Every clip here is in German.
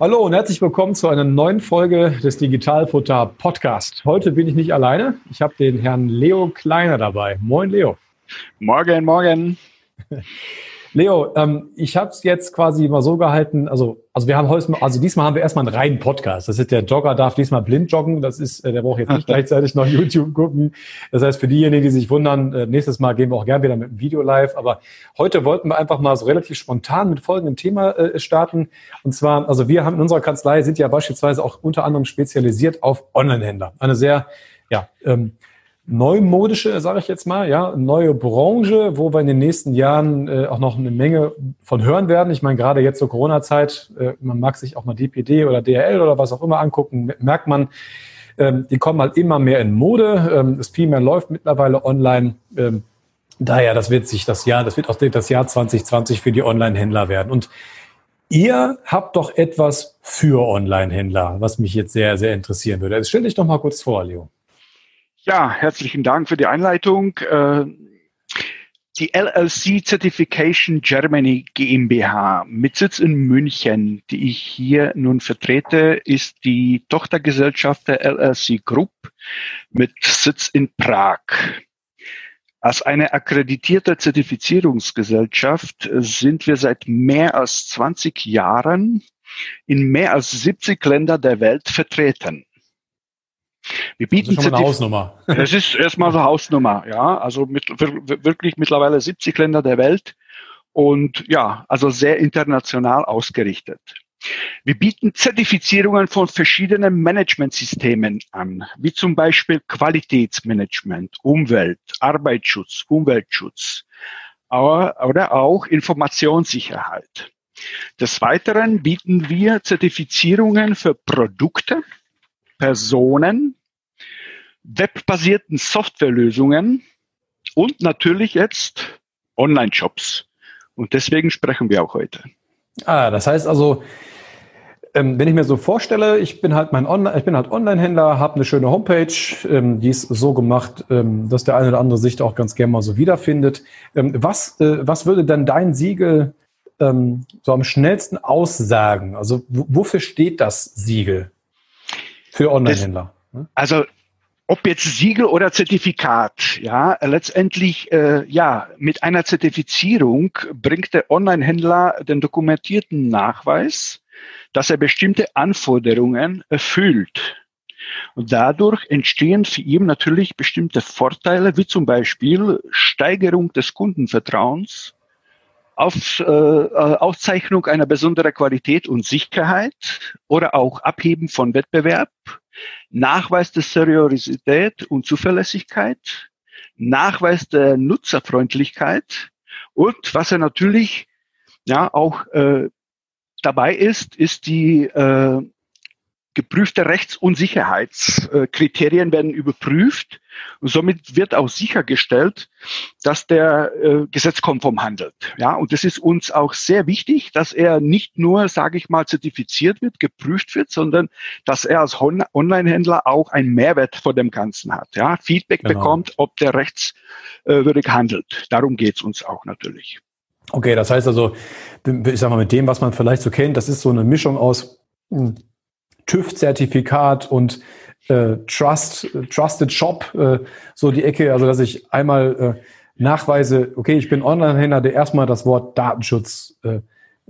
Hallo und herzlich willkommen zu einer neuen Folge des Digitalfutter Podcast. Heute bin ich nicht alleine. Ich habe den Herrn Leo Kleiner dabei. Moin, Leo. Morgen, morgen. Leo, ähm, ich habe es jetzt quasi mal so gehalten, also, also wir haben heute, also diesmal haben wir erstmal einen reinen Podcast. Das ist der Jogger darf diesmal blind joggen. Das ist, äh, der braucht jetzt nicht gleichzeitig noch YouTube gucken. Das heißt, für diejenigen, die sich wundern, äh, nächstes Mal gehen wir auch gerne wieder mit dem Video live. Aber heute wollten wir einfach mal so relativ spontan mit folgendem Thema äh, starten. Und zwar, also wir haben in unserer Kanzlei sind ja beispielsweise auch unter anderem spezialisiert auf Online-Händler. Eine sehr, ja, ähm, neumodische, sage ich jetzt mal, ja, neue Branche, wo wir in den nächsten Jahren äh, auch noch eine Menge von hören werden. Ich meine, gerade jetzt zur Corona-Zeit, äh, man mag sich auch mal DPD oder DRL oder was auch immer angucken, merkt man, ähm, die kommen halt immer mehr in Mode. Ähm, es viel mehr läuft mittlerweile online. Ähm, daher, das wird sich das Jahr, das wird auch das Jahr 2020 für die Online-Händler werden. Und Ihr habt doch etwas für Online-Händler, was mich jetzt sehr, sehr interessieren würde. Jetzt stell dich doch mal kurz vor, Leo. Ja, herzlichen Dank für die Einleitung. Äh, die LLC Certification Germany GmbH mit Sitz in München, die ich hier nun vertrete, ist die Tochtergesellschaft der LLC Group mit Sitz in Prag. Als eine akkreditierte Zertifizierungsgesellschaft sind wir seit mehr als 20 Jahren in mehr als 70 Länder der Welt vertreten. Wir bieten das ist schon eine Hausnummer. Das ist erstmal eine Hausnummer, ja. Also mit, wirklich mittlerweile 70 Länder der Welt und ja, also sehr international ausgerichtet. Wir bieten Zertifizierungen von verschiedenen Managementsystemen an, wie zum Beispiel Qualitätsmanagement, Umwelt, Arbeitsschutz, Umweltschutz oder auch Informationssicherheit. Des Weiteren bieten wir Zertifizierungen für Produkte, Personen, webbasierten Softwarelösungen und natürlich jetzt Online-Shops. Und deswegen sprechen wir auch heute. Ah, das heißt also, ähm, wenn ich mir so vorstelle, ich bin halt mein Online, ich bin halt Online-Händler, habe eine schöne Homepage, ähm, die ist so gemacht, ähm, dass der eine oder andere sich da auch ganz gerne mal so wiederfindet. Was, äh, was würde denn dein Siegel so am schnellsten aussagen? Also wofür steht das Siegel? Für Online-Händler. Ne? Also ob jetzt Siegel oder Zertifikat, ja, letztendlich, äh, ja, mit einer Zertifizierung bringt der Online-Händler den dokumentierten Nachweis, dass er bestimmte Anforderungen erfüllt. Und dadurch entstehen für ihn natürlich bestimmte Vorteile, wie zum Beispiel Steigerung des Kundenvertrauens, auf, äh, äh, Auszeichnung einer besonderen Qualität und Sicherheit oder auch Abheben von Wettbewerb, Nachweis der Seriosität und Zuverlässigkeit, Nachweis der Nutzerfreundlichkeit und was er natürlich ja auch äh, dabei ist, ist die äh, geprüfte Rechts- und Sicherheitskriterien werden überprüft und somit wird auch sichergestellt, dass der äh, gesetzkonform handelt. Ja, und das ist uns auch sehr wichtig, dass er nicht nur, sage ich mal, zertifiziert wird, geprüft wird, sondern dass er als Online-Händler auch einen Mehrwert von dem Ganzen hat. Ja, Feedback genau. bekommt, ob der rechtswürdig handelt. Darum geht's uns auch natürlich. Okay, das heißt also, ich sag mal, mit dem, was man vielleicht so kennt, das ist so eine Mischung aus hm, TÜV-Zertifikat und äh, Trust, Trusted Shop, äh, so die Ecke, also dass ich einmal äh, nachweise, okay, ich bin Online-Händler, der erstmal das Wort Datenschutz äh,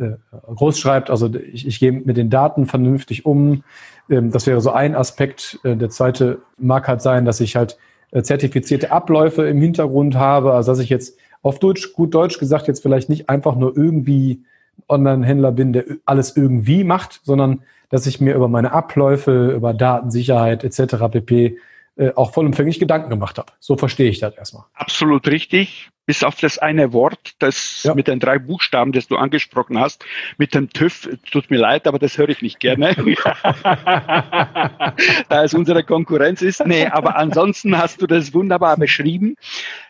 äh, groß schreibt, also ich, ich gehe mit den Daten vernünftig um. Ähm, das wäre so ein Aspekt. Äh, der zweite mag halt sein, dass ich halt äh, zertifizierte Abläufe im Hintergrund habe, also dass ich jetzt auf Deutsch, gut Deutsch gesagt, jetzt vielleicht nicht einfach nur irgendwie Online-Händler bin, der alles irgendwie macht, sondern dass ich mir über meine Abläufe, über Datensicherheit etc. pp. Äh, auch vollumfänglich Gedanken gemacht habe. So verstehe ich das erstmal. Absolut richtig. Bis auf das eine Wort, das ja. mit den drei Buchstaben, das du angesprochen hast, mit dem TÜV, tut mir leid, aber das höre ich nicht gerne. da es unsere Konkurrenz ist. Nee, aber ansonsten hast du das wunderbar beschrieben.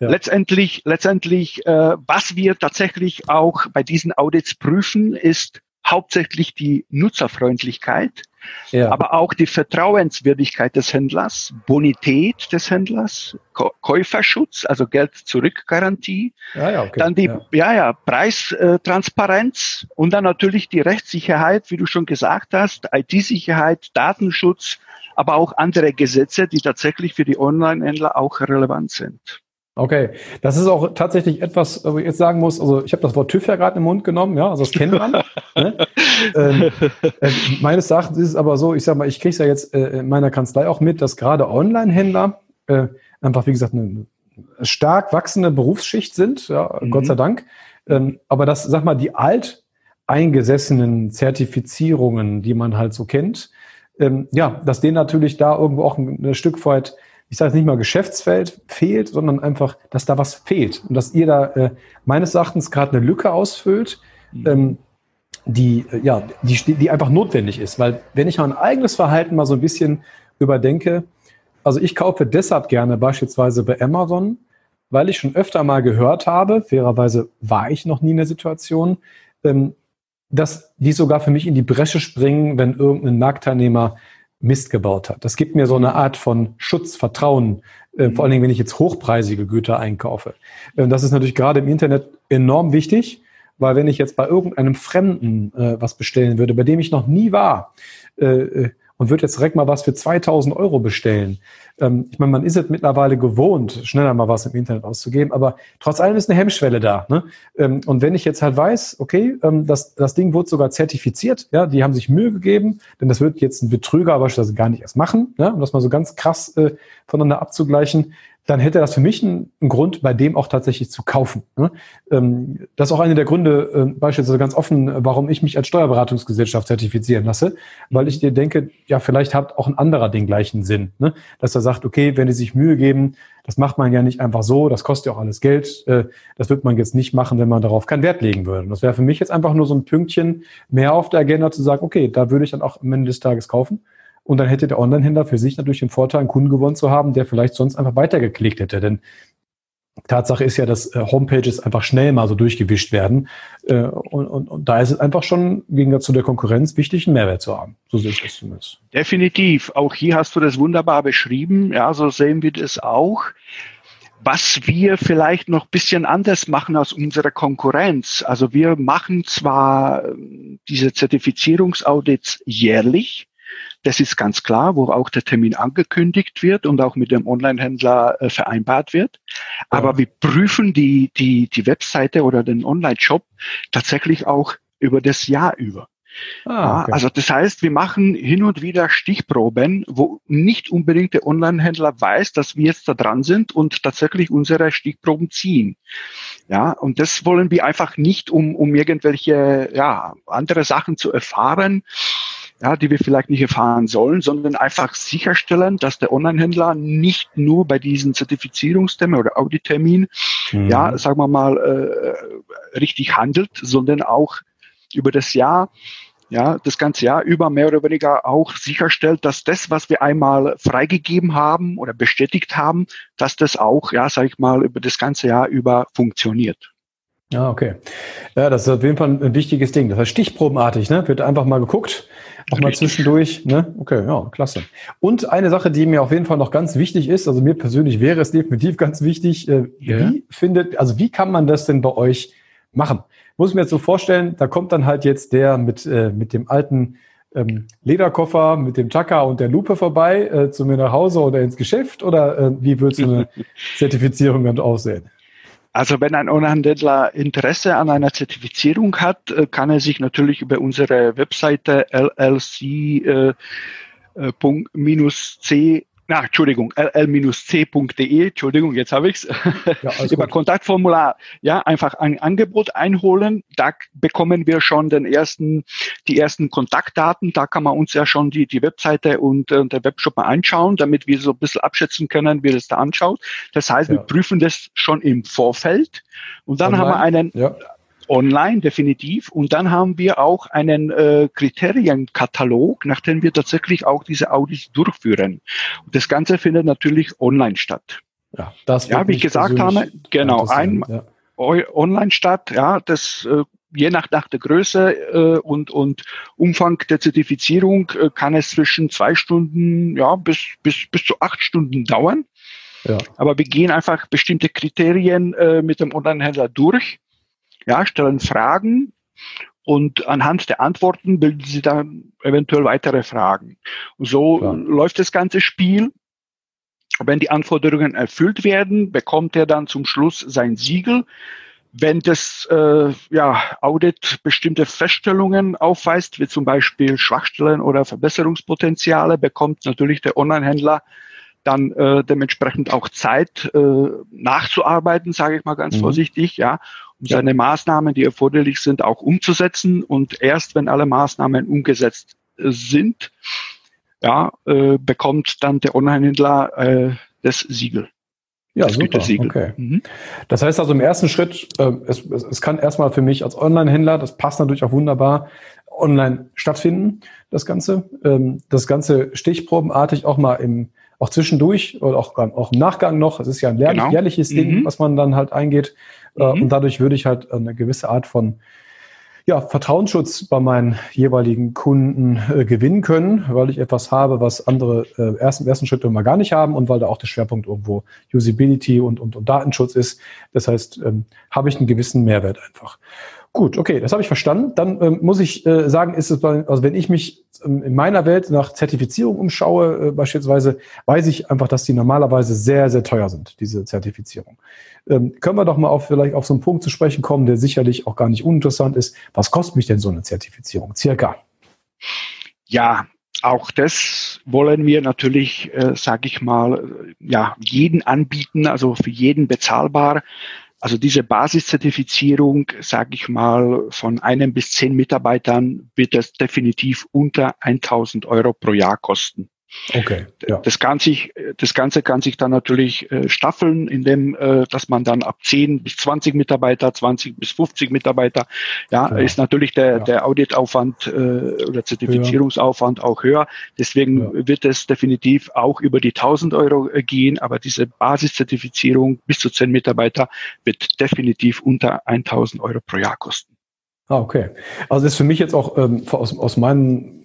Ja. Letztendlich, letztendlich, äh, was wir tatsächlich auch bei diesen Audits prüfen, ist hauptsächlich die Nutzerfreundlichkeit, ja. aber auch die Vertrauenswürdigkeit des Händlers, Bonität des Händlers, Käuferschutz, also Geld-Zurück-Garantie, ja, ja, okay. dann die ja. Ja, ja, Preistransparenz und dann natürlich die Rechtssicherheit, wie du schon gesagt hast, IT-Sicherheit, Datenschutz, aber auch andere Gesetze, die tatsächlich für die Online-Händler auch relevant sind. Okay, das ist auch tatsächlich etwas, wo ich jetzt sagen muss, also ich habe das Wort TÜV ja gerade im Mund genommen, ja, also das kennt man. ne? ähm, äh, meines Erachtens ist es aber so, ich sag mal, ich kriege es ja jetzt äh, in meiner Kanzlei auch mit, dass gerade Online-Händler äh, einfach, wie gesagt, eine stark wachsende Berufsschicht sind, ja, mhm. Gott sei Dank. Ähm, aber das, sag mal, die alt eingesessenen Zertifizierungen, die man halt so kennt, ähm, ja, dass denen natürlich da irgendwo auch ein, ein Stück weit ich sage nicht mal Geschäftsfeld fehlt, sondern einfach, dass da was fehlt und dass ihr da äh, meines Erachtens gerade eine Lücke ausfüllt, mhm. ähm, die äh, ja, die, die einfach notwendig ist. Weil wenn ich mein eigenes Verhalten mal so ein bisschen überdenke, also ich kaufe deshalb gerne beispielsweise bei Amazon, weil ich schon öfter mal gehört habe, fairerweise war ich noch nie in der Situation, ähm, dass die sogar für mich in die Bresche springen, wenn irgendein Marktteilnehmer Mist gebaut hat. Das gibt mir so eine Art von Schutz, Vertrauen, äh, vor allen Dingen, wenn ich jetzt hochpreisige Güter einkaufe. Und das ist natürlich gerade im Internet enorm wichtig, weil wenn ich jetzt bei irgendeinem Fremden äh, was bestellen würde, bei dem ich noch nie war, äh, äh und würde jetzt direkt mal was für 2000 Euro bestellen. Ähm, ich meine, man ist es mittlerweile gewohnt, schneller mal was im Internet auszugeben, aber trotz allem ist eine Hemmschwelle da. Ne? Ähm, und wenn ich jetzt halt weiß, okay, ähm, das, das Ding wurde sogar zertifiziert, ja, die haben sich Mühe gegeben, denn das wird jetzt ein Betrüger beispielsweise gar nicht erst machen, ja, um das mal so ganz krass äh, voneinander abzugleichen, dann hätte das für mich einen, einen Grund, bei dem auch tatsächlich zu kaufen. Ne? Ähm, das ist auch einer der Gründe, äh, beispielsweise ganz offen, warum ich mich als Steuerberatungsgesellschaft zertifizieren lasse, weil ich dir denke, ja, vielleicht hat auch ein anderer den gleichen Sinn, ne? dass er sagt, okay, wenn die sich Mühe geben, das macht man ja nicht einfach so, das kostet ja auch alles Geld, äh, das wird man jetzt nicht machen, wenn man darauf keinen Wert legen würde. Und das wäre für mich jetzt einfach nur so ein Pünktchen mehr auf der Agenda zu sagen, okay, da würde ich dann auch am Ende des Tages kaufen. Und dann hätte der Online-Händler für sich natürlich den Vorteil, einen Kunden gewonnen zu haben, der vielleicht sonst einfach weitergeklickt hätte. Denn Tatsache ist ja, dass äh, Homepages einfach schnell mal so durchgewischt werden. Äh, und, und, und da ist es einfach schon gegen zu der Konkurrenz wichtig, einen Mehrwert zu haben. So sehe ich das zumindest. Definitiv. Auch hier hast du das wunderbar beschrieben. Ja, so sehen wir das auch. Was wir vielleicht noch bisschen anders machen als unsere Konkurrenz. Also wir machen zwar ähm, diese Zertifizierungsaudits jährlich, das ist ganz klar, wo auch der Termin angekündigt wird und auch mit dem Online-Händler äh, vereinbart wird. Aber ja. wir prüfen die, die, die Webseite oder den Online-Shop tatsächlich auch über das Jahr über. Ah, okay. Also das heißt, wir machen hin und wieder Stichproben, wo nicht unbedingt der Online-Händler weiß, dass wir jetzt da dran sind und tatsächlich unsere Stichproben ziehen. Ja, und das wollen wir einfach nicht, um, um irgendwelche ja, andere Sachen zu erfahren, ja, die wir vielleicht nicht erfahren sollen, sondern einfach sicherstellen, dass der Online-Händler nicht nur bei diesen Zertifizierungstermin oder Audittermin, mhm. ja, sagen wir mal, äh, richtig handelt, sondern auch über das Jahr, ja, das ganze Jahr über mehr oder weniger auch sicherstellt, dass das, was wir einmal freigegeben haben oder bestätigt haben, dass das auch, ja, sag ich mal, über das ganze Jahr über funktioniert. Ah, okay. Ja, das ist auf jeden Fall ein wichtiges Ding. Das heißt stichprobenartig, ne? Wird einfach mal geguckt, auch mal zwischendurch, ne? Okay, ja, klasse. Und eine Sache, die mir auf jeden Fall noch ganz wichtig ist, also mir persönlich wäre es definitiv ganz wichtig, äh, ja. wie findet, also wie kann man das denn bei euch machen? Muss ich mir jetzt so vorstellen, da kommt dann halt jetzt der mit, äh, mit dem alten ähm, Lederkoffer, mit dem Chaka und der Lupe vorbei äh, zu mir nach Hause oder ins Geschäft oder äh, wie wird so eine Zertifizierung dann aussehen? Also wenn ein Onlinehandler Interesse an einer Zertifizierung hat, äh, kann er sich natürlich über unsere Webseite llc-c na, Entschuldigung, ll-c.de, Entschuldigung, jetzt habe ich's. Ja, Über gut. Kontaktformular, ja, einfach ein Angebot einholen. Da bekommen wir schon den ersten, die ersten Kontaktdaten. Da kann man uns ja schon die, die Webseite und äh, der Webshop mal anschauen, damit wir so ein bisschen abschätzen können, wie das da anschaut. Das heißt, ja. wir prüfen das schon im Vorfeld. Und dann Online. haben wir einen, ja online definitiv. Und dann haben wir auch einen äh, Kriterienkatalog, nach dem wir tatsächlich auch diese Audits durchführen. Und das Ganze findet natürlich online statt. Ja, das ja wie ich gesagt habe, genau, ein ja. online statt. Ja, das äh, je nach, nach der Größe äh, und, und Umfang der Zertifizierung äh, kann es zwischen zwei Stunden ja, bis, bis, bis zu acht Stunden dauern. Ja. Aber wir gehen einfach bestimmte Kriterien äh, mit dem Online-Händler durch ja, stellen Fragen und anhand der Antworten bilden sie dann eventuell weitere Fragen. So Klar. läuft das ganze Spiel. Wenn die Anforderungen erfüllt werden, bekommt er dann zum Schluss sein Siegel. Wenn das äh, ja, Audit bestimmte Feststellungen aufweist, wie zum Beispiel Schwachstellen oder Verbesserungspotenziale, bekommt natürlich der Online-Händler dann äh, dementsprechend auch Zeit äh, nachzuarbeiten, sage ich mal ganz mhm. vorsichtig, ja. Seine Maßnahmen, die erforderlich sind, auch umzusetzen. Und erst wenn alle Maßnahmen umgesetzt äh, sind, ja, äh, bekommt dann der Online-Händler äh, das Siegel. Ja, das super. Okay. Mhm. Das heißt also im ersten Schritt, äh, es, es, es kann erstmal für mich als Online-Händler, das passt natürlich auch wunderbar, online stattfinden, das Ganze. Ähm, das Ganze stichprobenartig auch mal im auch zwischendurch oder auch, auch im Nachgang noch. Es ist ja ein genau. jährliches Ding, mhm. was man dann halt eingeht. Äh, mhm. Und dadurch würde ich halt eine gewisse Art von ja, Vertrauensschutz bei meinen jeweiligen Kunden äh, gewinnen können, weil ich etwas habe, was andere äh, ersten, ersten Schritt immer gar nicht haben und weil da auch der Schwerpunkt irgendwo Usability und, und, und Datenschutz ist. Das heißt, ähm, habe ich einen gewissen Mehrwert einfach. Gut, okay, das habe ich verstanden. Dann ähm, muss ich äh, sagen, ist es also wenn ich mich ähm, in meiner Welt nach Zertifizierung umschaue, äh, beispielsweise, weiß ich einfach, dass die normalerweise sehr, sehr teuer sind, diese Zertifizierung. Ähm, können wir doch mal auf vielleicht auf so einen Punkt zu sprechen kommen, der sicherlich auch gar nicht uninteressant ist. Was kostet mich denn so eine Zertifizierung? Circa. Ja, auch das wollen wir natürlich, äh, sage ich mal, ja, jeden anbieten, also für jeden bezahlbar. Also diese Basiszertifizierung, sage ich mal, von einem bis zehn Mitarbeitern wird das definitiv unter 1000 Euro pro Jahr kosten. Okay. Ja. Das, kann sich, das Ganze kann sich dann natürlich äh, staffeln, indem äh, dass man dann ab 10 bis 20 Mitarbeiter, 20 bis 50 Mitarbeiter, ja, ja. ist natürlich der, ja. der Auditaufwand äh, oder Zertifizierungsaufwand auch höher. Deswegen wird es definitiv auch über die 1000 Euro äh, gehen, aber diese Basiszertifizierung bis zu 10 Mitarbeiter wird definitiv unter 1000 Euro pro Jahr kosten. Ah, okay. Also das ist für mich jetzt auch ähm, aus, aus meinen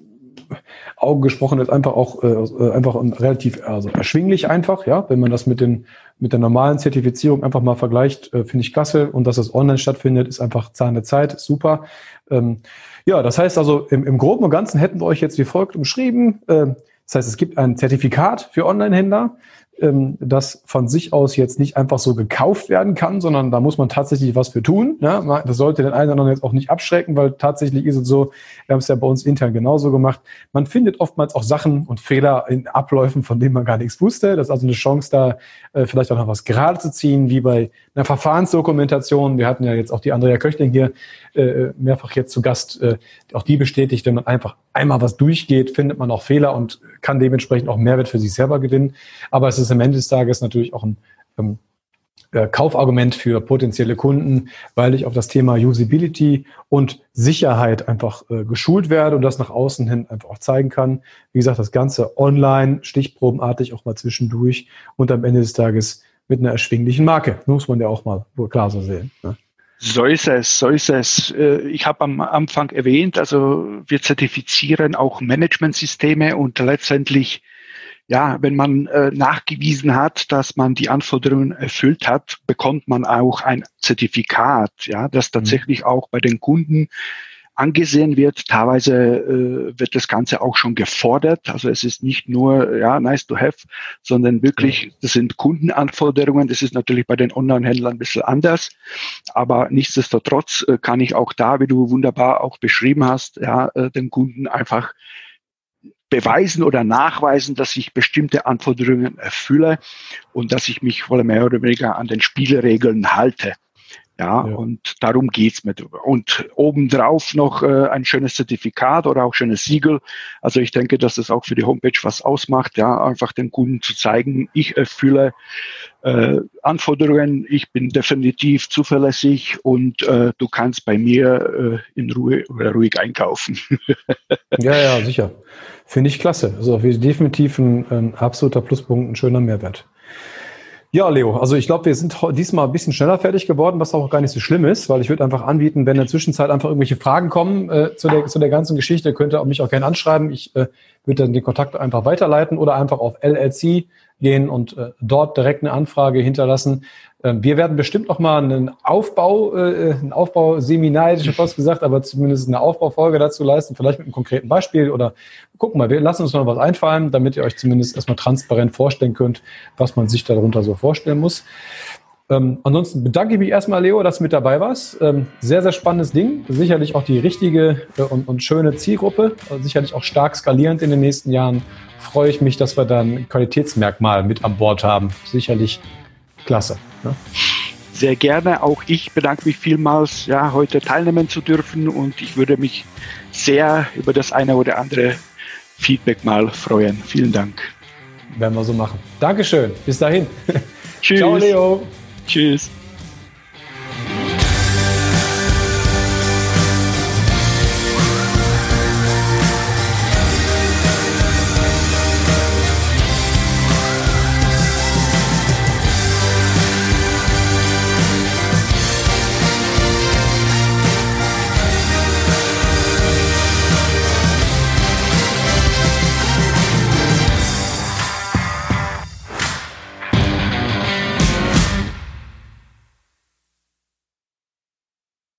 Augen gesprochen ist einfach auch äh, äh, einfach relativ also erschwinglich einfach, ja, wenn man das mit den mit der normalen Zertifizierung einfach mal vergleicht, äh, finde ich klasse und dass es online stattfindet, ist einfach Zahn der Zeit, super. Ähm, ja, das heißt also im, im Groben und Ganzen hätten wir euch jetzt wie folgt umschrieben. Äh, das heißt, es gibt ein Zertifikat für Online-Händler ähm, das von sich aus jetzt nicht einfach so gekauft werden kann, sondern da muss man tatsächlich was für tun. Ne? Das sollte den einen oder anderen jetzt auch nicht abschrecken, weil tatsächlich ist es so, wir haben es ja bei uns intern genauso gemacht, man findet oftmals auch Sachen und Fehler in Abläufen, von denen man gar nichts wusste. Das ist also eine Chance, da äh, vielleicht auch noch was gerade zu ziehen, wie bei einer Verfahrensdokumentation. Wir hatten ja jetzt auch die Andrea Köchling hier äh, mehrfach jetzt zu Gast. Äh, auch die bestätigt, wenn man einfach einmal was durchgeht, findet man auch Fehler und kann dementsprechend auch Mehrwert für sich selber gewinnen. Aber es ist am Ende des Tages natürlich auch ein ähm, äh, Kaufargument für potenzielle Kunden, weil ich auf das Thema Usability und Sicherheit einfach äh, geschult werde und das nach außen hin einfach auch zeigen kann. Wie gesagt, das Ganze online, stichprobenartig auch mal zwischendurch und am Ende des Tages mit einer erschwinglichen Marke. Muss man ja auch mal klar so sehen. Ne? So ist es, so ist es. Äh, ich habe am Anfang erwähnt, also wir zertifizieren auch Managementsysteme und letztendlich, ja, wenn man äh, nachgewiesen hat, dass man die Anforderungen erfüllt hat, bekommt man auch ein Zertifikat, ja, das mhm. tatsächlich auch bei den Kunden angesehen wird. Teilweise äh, wird das Ganze auch schon gefordert. Also es ist nicht nur ja nice to have, sondern wirklich, das sind Kundenanforderungen. Das ist natürlich bei den Online-Händlern ein bisschen anders. Aber nichtsdestotrotz äh, kann ich auch da, wie du wunderbar auch beschrieben hast, ja, äh, den Kunden einfach beweisen oder nachweisen, dass ich bestimmte Anforderungen erfülle und dass ich mich wohl mehr oder weniger an den Spielregeln halte. Ja, ja, und darum geht's mir drüber. Und obendrauf noch äh, ein schönes Zertifikat oder auch schönes Siegel. Also ich denke, dass das auch für die Homepage was ausmacht, ja, einfach den Kunden zu zeigen, ich erfülle äh, Anforderungen, ich bin definitiv zuverlässig und äh, du kannst bei mir äh, in Ruhe oder ruhig einkaufen. ja, ja, sicher. Finde ich klasse. Also definitiv ein, ein absoluter Pluspunkt, ein schöner Mehrwert. Ja, Leo, also ich glaube, wir sind diesmal ein bisschen schneller fertig geworden, was auch gar nicht so schlimm ist, weil ich würde einfach anbieten, wenn in der Zwischenzeit einfach irgendwelche Fragen kommen äh, zu, der, zu der ganzen Geschichte, könnt ihr mich auch gerne anschreiben. Ich äh, würde dann den Kontakt einfach weiterleiten oder einfach auf LLC gehen und äh, dort direkt eine Anfrage hinterlassen. Ähm, wir werden bestimmt noch mal einen Aufbau, äh, ein Aufbauseminar, hätte ich schon fast gesagt, aber zumindest eine Aufbaufolge dazu leisten, vielleicht mit einem konkreten Beispiel oder gucken mal, wir lassen uns noch was einfallen, damit ihr euch zumindest erstmal transparent vorstellen könnt, was man sich darunter so vorstellen muss. Ähm, ansonsten bedanke ich mich erstmal, Leo, dass du mit dabei warst. Ähm, sehr, sehr spannendes Ding. Sicherlich auch die richtige äh, und, und, schöne Zielgruppe. Also sicherlich auch stark skalierend in den nächsten Jahren. Freue ich mich, dass wir dann Qualitätsmerkmal mit an Bord haben. Sicherlich klasse. Ne? Sehr gerne. Auch ich bedanke mich vielmals, ja, heute teilnehmen zu dürfen und ich würde mich sehr über das eine oder andere Feedback mal freuen. Vielen Dank. Werden wir so machen. Dankeschön. Bis dahin. Tschüss. Ciao, Leo. Tschüss.